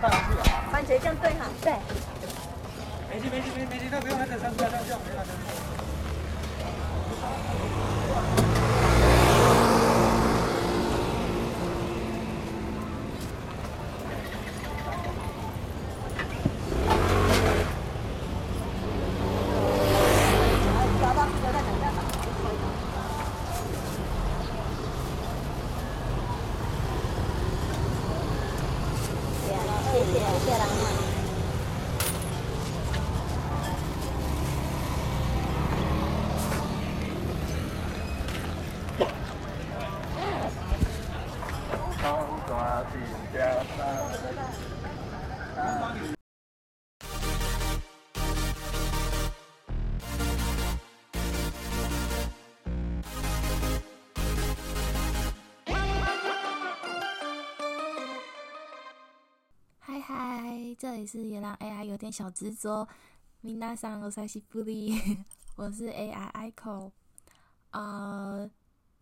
番茄酱对哈、对。没事没事没没事，他不用还等三十秒，他就没了。里是也让 AI 有点小执着。米娜桑我是西布利，我是 AI Echo。呃，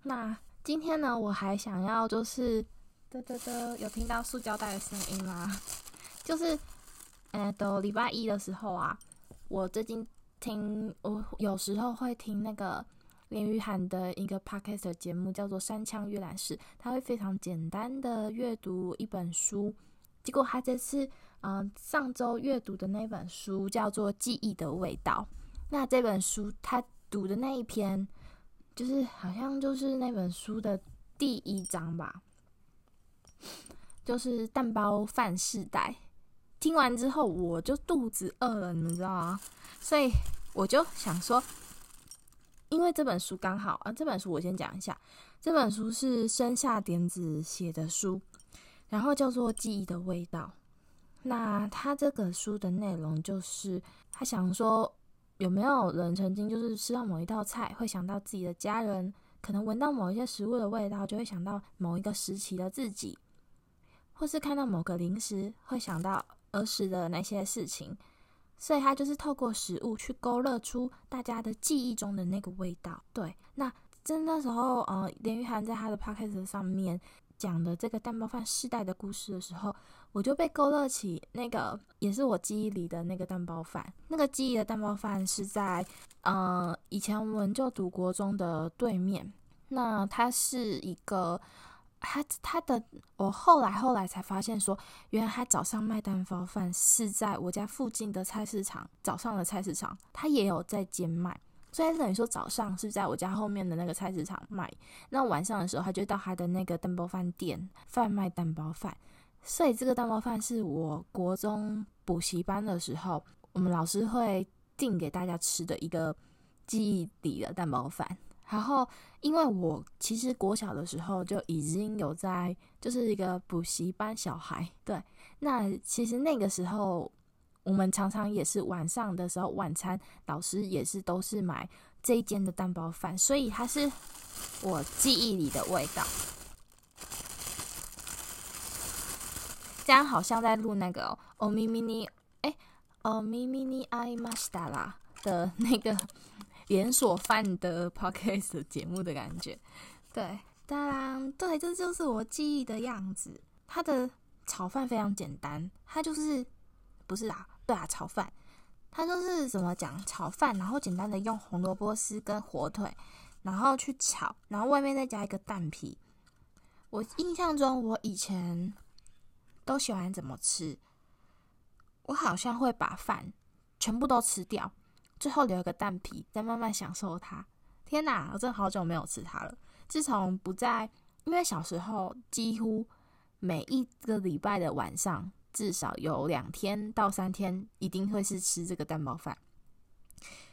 那今天呢，我还想要就是，嘚嘚嘚，有听到塑胶袋的声音吗？就是，呃，到礼拜一的时候啊，我最近听，我有时候会听那个林雨涵的一个 podcast 的节目，叫做《山羌阅览室》，他会非常简单的阅读一本书。结果他这次，嗯、上周阅读的那本书叫做《记忆的味道》。那这本书他读的那一篇，就是好像就是那本书的第一章吧，就是蛋包饭世代。听完之后，我就肚子饿了，你们知道吗？所以我就想说，因为这本书刚好啊，这本书我先讲一下，这本书是生夏点子写的书。然后叫做记忆的味道。那他这个书的内容就是，他想说，有没有人曾经就是吃到某一道菜，会想到自己的家人，可能闻到某一些食物的味道，就会想到某一个时期的自己，或是看到某个零食，会想到儿时的那些事情。所以他就是透过食物去勾勒出大家的记忆中的那个味道。对，那真那时候，呃，连玉涵在他的 podcast 上面。讲的这个蛋包饭世代的故事的时候，我就被勾勒起那个也是我记忆里的那个蛋包饭。那个记忆的蛋包饭是在呃以前我们就读国中的对面。那它是一个，它它的我后来后来才发现说，原来他早上卖蛋包饭是在我家附近的菜市场，早上的菜市场，他也有在兼卖。所以等于说早上是在我家后面的那个菜市场卖，那晚上的时候他就到他的那个蛋包饭店贩卖蛋包饭。所以这个蛋包饭是我国中补习班的时候，我们老师会订给大家吃的一个记忆里的蛋包饭。然后因为我其实国小的时候就已经有在，就是一个补习班小孩，对，那其实那个时候。我们常常也是晚上的时候，晚餐老师也是都是买这一间的蛋包饭，所以它是我记忆里的味道。这样好像在录那个哦咪咪咪哎哦咪咪你爱马西达拉的那个连锁饭的 podcast 节目的感觉。对，当然对，这就是我记忆的样子。它的炒饭非常简单，它就是不是啊。对啊，炒饭，它就是怎么讲，炒饭，然后简单的用红萝卜丝跟火腿，然后去炒，然后外面再加一个蛋皮。我印象中，我以前都喜欢怎么吃，我好像会把饭全部都吃掉，最后留一个蛋皮，再慢慢享受它。天哪，我真的好久没有吃它了。自从不在，因为小时候几乎每一个礼拜的晚上。至少有两天到三天一定会是吃这个蛋包饭，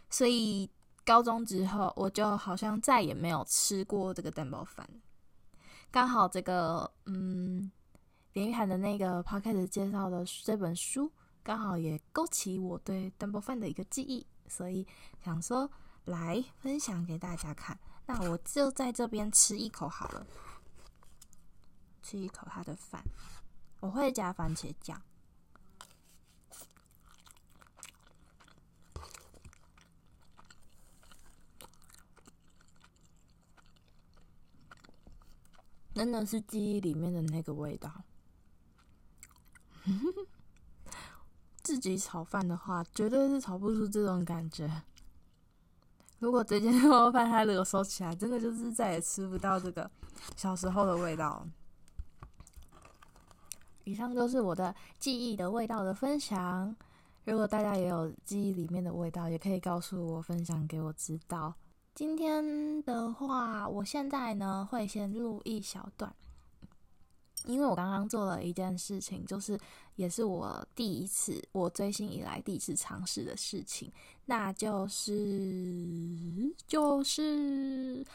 所以高中之后我就好像再也没有吃过这个蛋包饭。刚好这个嗯，林玉涵的那个 podcast 介绍的这本书，刚好也勾起我对蛋包饭的一个记忆，所以想说来分享给大家看。那我就在这边吃一口好了，吃一口他的饭。我会加番茄酱，真的是记忆里面的那个味道。自己炒饭的话，绝对是炒不出这种感觉。如果这件 肉饭它如果收起来，真的就是再也吃不到这个小时候的味道。以上就是我的记忆的味道的分享。如果大家也有记忆里面的味道，也可以告诉我，分享给我知道。今天的话，我现在呢会先录一小段。因为我刚刚做了一件事情，就是也是我第一次，我追星以来第一次尝试的事情，那就是就是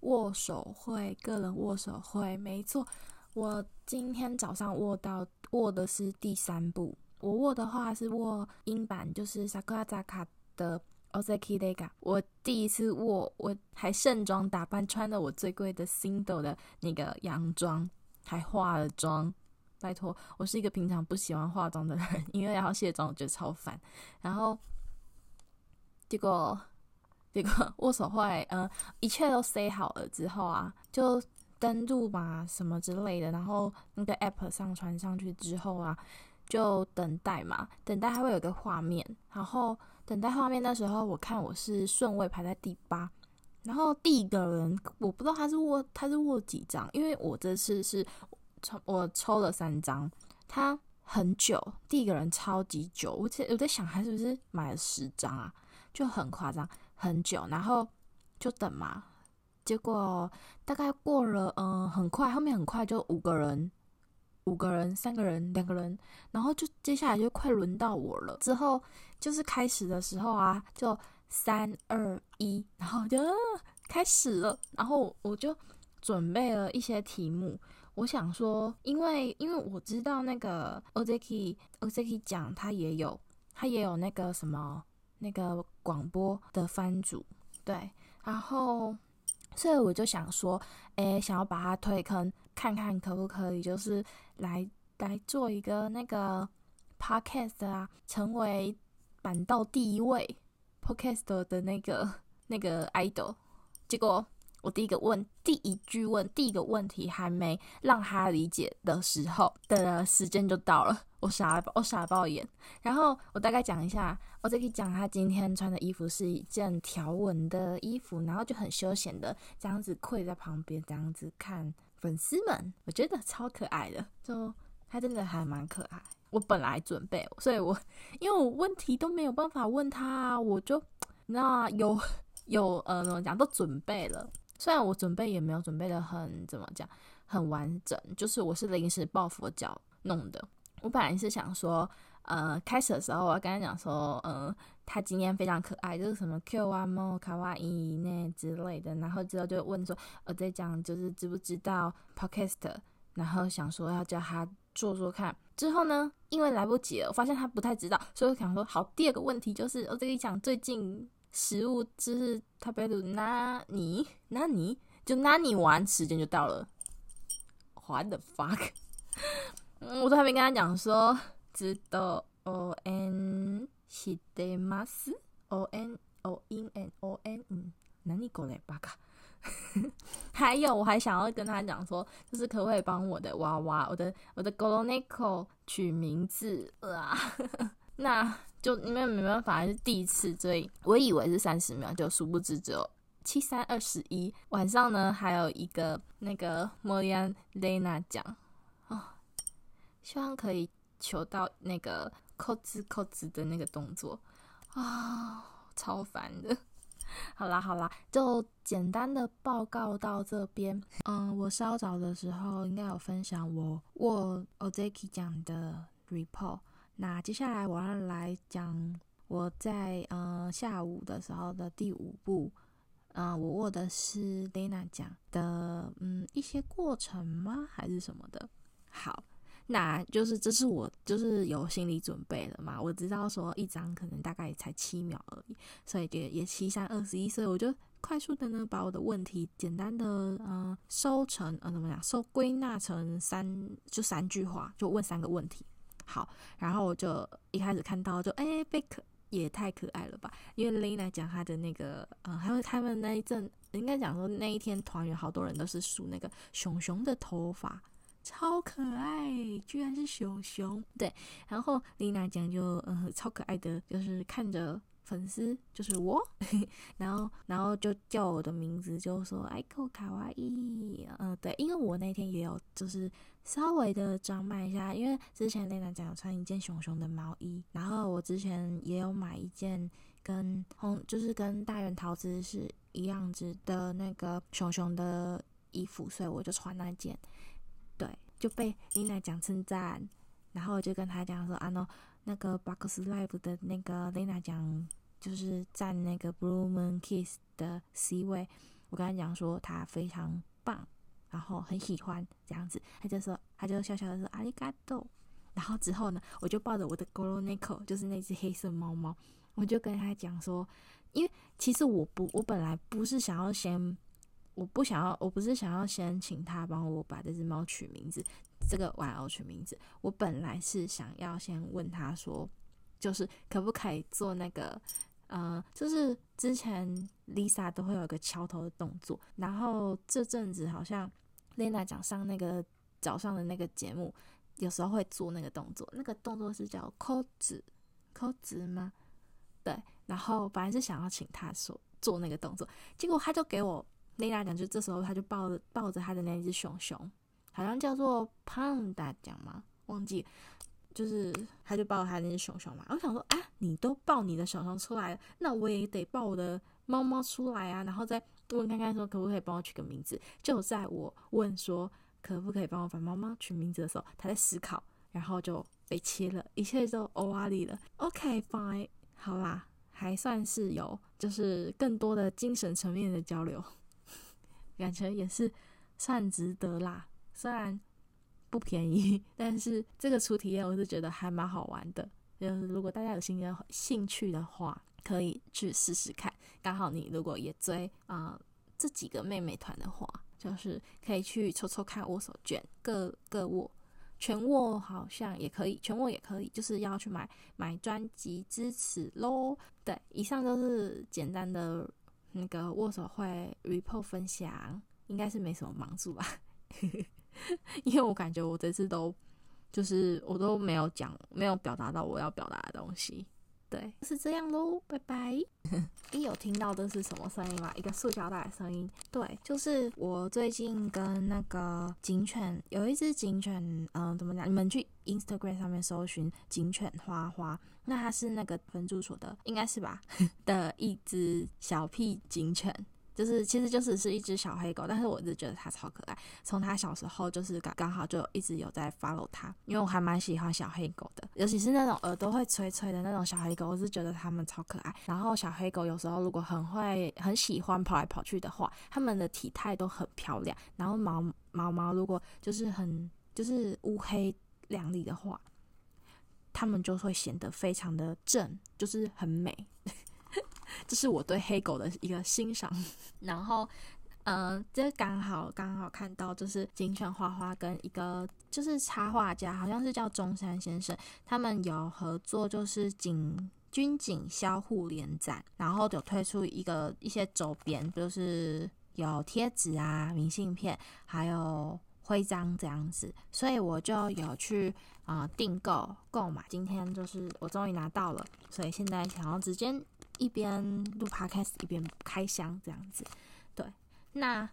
握手会，个人握手会。没错，我今天早上握到握的是第三部，我握的话是握英版，就是 Sakurazaka 的 Ozeki Lega。我第一次握，我还盛装打扮，穿了我最贵的 Sindo 的那个洋装。还化了妆，拜托，我是一个平常不喜欢化妆的人，因为要卸妆我觉得超烦。然后结果结果握手会，嗯、一切都塞好了之后啊，就登录吧什么之类的，然后那个 app 上传上去之后啊，就等待嘛，等待还会有个画面，然后等待画面那时候，我看我是顺位排在第八。然后第一个人，我不知道他是握他是握几张，因为我这次是抽我抽了三张，他很久，第一个人超级久，我在我在想他是不是买了十张啊，就很夸张，很久，然后就等嘛，结果大概过了，嗯，很快，后面很快就五个人，五个人，三个人，两个人，然后就接下来就快轮到我了，之后就是开始的时候啊，就。三二一，然后就开始了。然后我就准备了一些题目。我想说，因为因为我知道那个 Ozeki Ozeki 讲他也有他也有那个什么那个广播的番组，对。然后所以我就想说，诶，想要把它推坑，看看可不可以，就是来来做一个那个 podcast 啊，成为板道第一位。Podcast 的那个那个 idol，结果我第一个问第一句问第一个问题还没让他理解的时候的时间就到了，我傻了，我傻了爆眼。然后我大概讲一下，我再可以讲他今天穿的衣服是一件条纹的衣服，然后就很休闲的这样子跪在旁边这样子看粉丝们，我觉得超可爱的，就他真的还蛮可爱。我本来准备，所以我因为我问题都没有办法问他，我就你知道，有有呃怎么讲都准备了，虽然我准备也没有准备的很怎么讲很完整，就是我是临时抱佛脚弄的。我本来是想说，呃，开始的时候我要跟他讲说，呃，他今天非常可爱，就是什么 Q 啊、猫卡哇伊那之类的，然后之后就问说，我在讲就是知不知道 Podcast，然后想说要叫他。做做看，之后呢，因为来不及了，我发现他不太知道，所以我想说，好，第二个问题就是，我这一讲最近食物就是他贝鲁那你那你就那你玩，时间就到了，What the fuck？嗯，我都还没跟他讲说，知道 O N 知ってます？O N O N N O N 嗯，那你过来吧卡。还有，我还想要跟他讲说，就是可不可以帮我的娃娃，我的我的 Goloneko 取名字啊？那 就因为没办法，是第一次，所以我以为是三十秒，就殊不知只有七三二十一。晚上呢，还有一个那个莫里安蕾娜奖哦，希望可以求到那个扣子扣子的那个动作啊、超烦的。好啦好啦，就简单的报告到这边。嗯，我稍早的时候应该有分享我我 Ozeki 讲的 report。那接下来我要来讲我在嗯下午的时候的第五步。嗯，我握的是 Lena 讲的嗯一些过程吗？还是什么的？好。那就是这是我就是有心理准备的嘛，我知道说一张可能大概才七秒而已，所以也也七三二十一，所以我就快速的呢把我的问题简单的呃收成呃怎么样收归纳成三就三句话，就问三个问题。好，然后我就一开始看到就哎贝克也太可爱了吧，因为 Lena 讲她的那个嗯还有他们那一阵应该讲说那一天团员好多人都是梳那个熊熊的头发。超可爱，居然是熊熊。对，然后丽娜讲就嗯超可爱的，就是看着粉丝就是我，然后然后就叫我的名字，就说爱扣卡哇伊。嗯、对，因为我那天也有就是稍微的装扮一下，因为之前丽娜讲有穿一件熊熊的毛衣，然后我之前也有买一件跟红就是跟大元桃子是一样子的那个熊熊的衣服，所以我就穿那件。对，就被丽娜讲称赞，然后我就跟他讲说啊，喏，那个 Box Live 的那个丽娜讲，就是站那个 Blue Moon Kiss 的 C 位，我跟他讲说他非常棒，然后很喜欢这样子，他就说，他就笑笑的说阿里嘎多，然后之后呢，我就抱着我的 GORONIKO，就是那只黑色猫猫，我就跟他讲说，因为其实我不，我本来不是想要先。我不想要，我不是想要先请他帮我把这只猫取名字，这个玩偶取名字。我本来是想要先问他说，就是可不可以做那个，呃，就是之前 Lisa 都会有一个敲头的动作，然后这阵子好像 Lena 讲上那个早上的那个节目，有时候会做那个动作，那个动作是叫抠子抠子吗？对，然后本来是想要请他说做那个动作，结果他就给我。丽娜讲，就这时候他就抱着抱着他的那只熊熊，好像叫做胖大讲吗？忘记，就是他就抱他那只熊熊嘛。我想说啊，你都抱你的熊熊出来了，那我也得抱我的猫猫出来啊，然后再问看看说可不可以帮我取个名字。就在我问说可不可以帮我把猫猫取名字的时候，他在思考，然后就被切了，一切都欧瓦里了。OK，fine，好啦，还算是有，就是更多的精神层面的交流。感觉也是算值得啦，虽然不便宜，但是这个初体验我是觉得还蛮好玩的。就是如果大家有兴趣兴趣的话，可以去试试看。刚好你如果也追啊、这几个妹妹团的话，就是可以去抽抽看握手券，各各握，全握好像也可以，全握也可以，就是要去买买专辑支持喽。对，以上都是简单的。那个握手会 report 分享应该是没什么帮助吧，因为我感觉我这次都就是我都没有讲，没有表达到我要表达的东西，对，是这样喽，拜拜。你有听到这是什么声音吗？一个塑胶袋的声音，对，就是我最近跟那个警犬有一只警犬，嗯、呃，怎么讲？你们去 Instagram 上面搜寻警犬花花。那它是那个分住所的，应该是吧？的一只小屁警犬，就是其实就是是一只小黑狗，但是我一直觉得它超可爱。从它小时候就是刚刚好就一直有在 follow 它，因为我还蛮喜欢小黑狗的，尤其是那种耳朵会吹吹的那种小黑狗，我是觉得它们超可爱。然后小黑狗有时候如果很会很喜欢跑来跑去的话，它们的体态都很漂亮，然后毛毛毛如果就是很就是乌黑亮丽的话。它们就会显得非常的正，就是很美，这是我对黑狗的一个欣赏。然后，嗯、呃，这刚好刚好看到，就是警犬花花跟一个就是插画家，好像是叫中山先生，他们有合作，就是警军警相互联展，然后有推出一个一些周边，就是有贴纸啊、明信片，还有。徽章这样子，所以我就有去啊订购购买。今天就是我终于拿到了，所以现在想要直接一边录 podcast 一边开箱这样子。对，那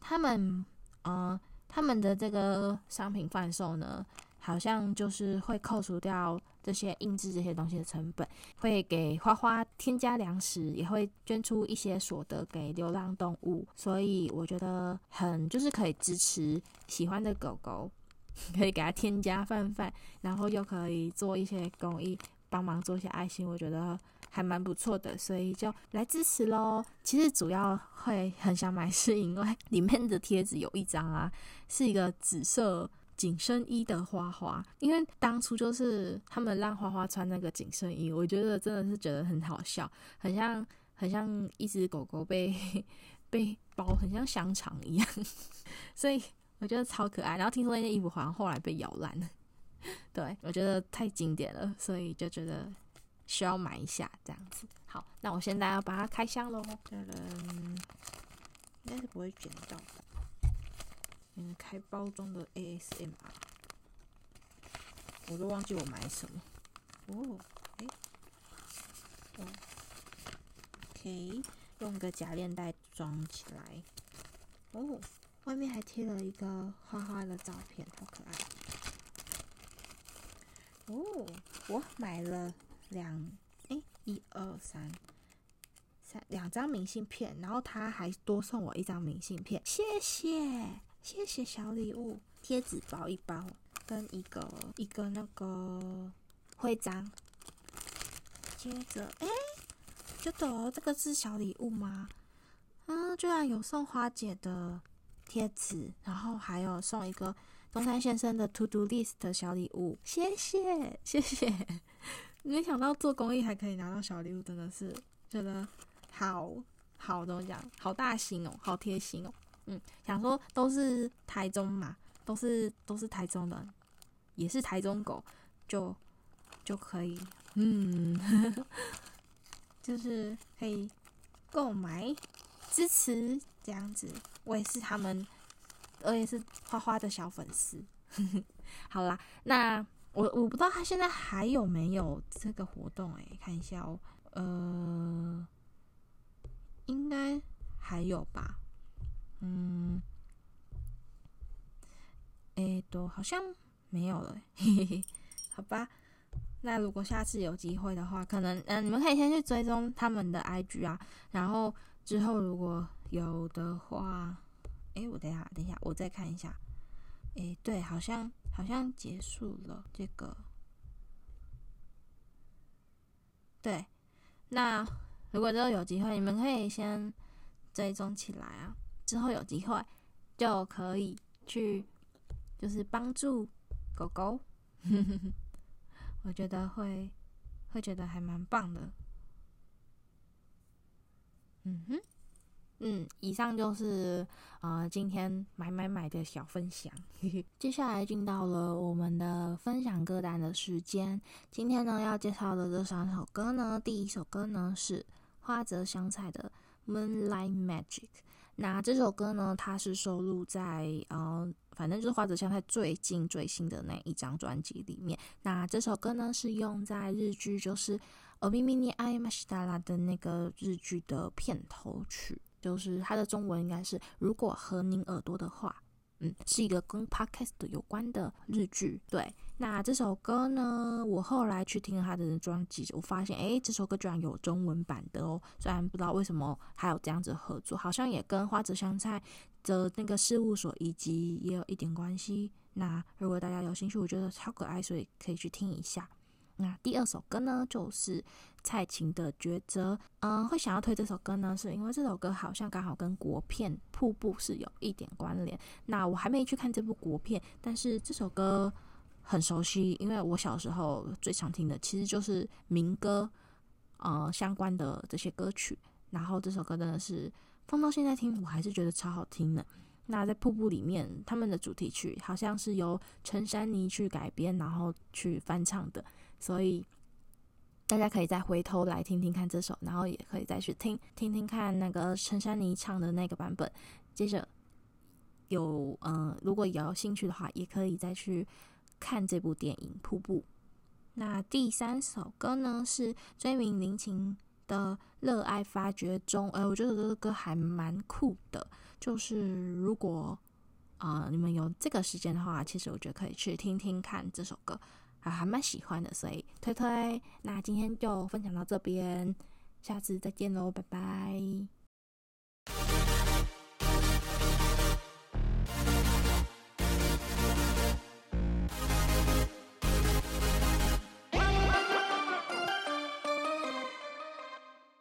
他们呃他们的这个商品贩售呢，好像就是会扣除掉这些印制这些东西的成本，会给花花添加粮食，也会捐出一些所得给流浪动物，所以我觉得很就是可以支持喜欢的狗狗，可以给它添加饭饭，然后又可以做一些公益，帮忙做一些爱心，我觉得还蛮不错的，所以就来支持喽。其实主要会很想买，是因为里面的贴纸有一张啊，是一个紫色。紧身衣的花花，因为当初就是他们让花花穿那个紧身衣，我觉得真的是觉得很好笑，很像很像一只狗狗被 被包，很像香肠一样，所以我觉得超可爱。然后听说那件衣服好像后来被咬烂了，对，我觉得太经典了，所以就觉得需要买一下这样子。好，那我现在要把它开箱喽，应该是不会卷到。嗯，开包装的 ASMR，我都忘记我买什么。哦，哎，哦，OK，用个夹链袋装起来。哦，外面还贴了一个花花的照片，好可爱。哦，我买了两，哎，一二三。三两张明信片，然后他还多送我一张明信片，谢谢谢谢小礼物，贴纸包一包，跟一个一个那个徽章。接着，哎，就得这个是小礼物吗？啊，居然有送花姐的贴纸，然后还有送一个东山先生的 To Do List 的小礼物，谢谢谢谢。没想到做公益还可以拿到小礼物，真的是觉得。好好怎么讲？好大心哦，好贴心哦。嗯，想说都是台中嘛，都是都是台中人，也是台中狗，就就可以，嗯，就是可以购买支持这样子。我也是他们，我也是花花的小粉丝。好啦，那我我不知道他现在还有没有这个活动哎、看一下哦，呃。应该还有吧，嗯，诶，都好像没有了，嘿嘿嘿，好吧。那如果下次有机会的话，可能嗯、你们可以先去追踪他们的 IG 啊，然后之后如果有的话，诶，我等一下，等一下，我再看一下。诶，对，好像好像结束了这个，对，那。如果之后有机会，你们可以先追踪起来啊。之后有机会就可以去，就是帮助狗狗。我觉得会会觉得还蛮棒的。嗯哼，嗯，以上就是呃今天买买买的小分享。接下来进到了我们的分享歌单的时间。今天呢要介绍的这三首歌呢，第一首歌呢是。花泽香菜的《Moonlight Magic》，那这首歌呢，它是收录在呃，反正就是花泽香菜最近最新的那一张专辑里面。那这首歌呢，是用在日剧就是《お耳に合いましたら》的那个日剧的片头曲， 就是它的中文应该是“如果和您耳朵的话”。嗯，是一个跟 podcast 有关的日剧。对，那这首歌呢，我后来去听他的专辑，我发现，诶，这首歌居然有中文版的哦。虽然不知道为什么还有这样子合作，好像也跟花泽香菜的那个事务所以及也有一点关系。那如果大家有兴趣，我觉得超可爱，所以可以去听一下。那第二首歌呢，就是蔡琴的《抉择》。嗯，会想要推这首歌呢，是因为这首歌好像刚好跟国片《瀑布》是有一点关联。那我还没去看这部国片，但是这首歌很熟悉，因为我小时候最常听的其实就是民歌，呃，相关的这些歌曲。然后这首歌真的是放到现在听，我还是觉得超好听的。那在《瀑布》里面，他们的主题曲好像是由陈珊妮去改编，然后去翻唱的。所以大家可以再回头来听听看这首，然后也可以再去听听听看那个陈珊妮唱的那个版本。接着有嗯、如果有兴趣的话，也可以再去看这部电影《瀑布》。那第三首歌呢是追名林琴的《热爱发掘中》，呃，我觉得这个歌还蛮酷的。就是如果啊、你们有这个时间的话，其实我觉得可以去听听看这首歌。啊，还蛮喜欢的，所以推推。那今天就分享到这边，下次再见喽，拜拜。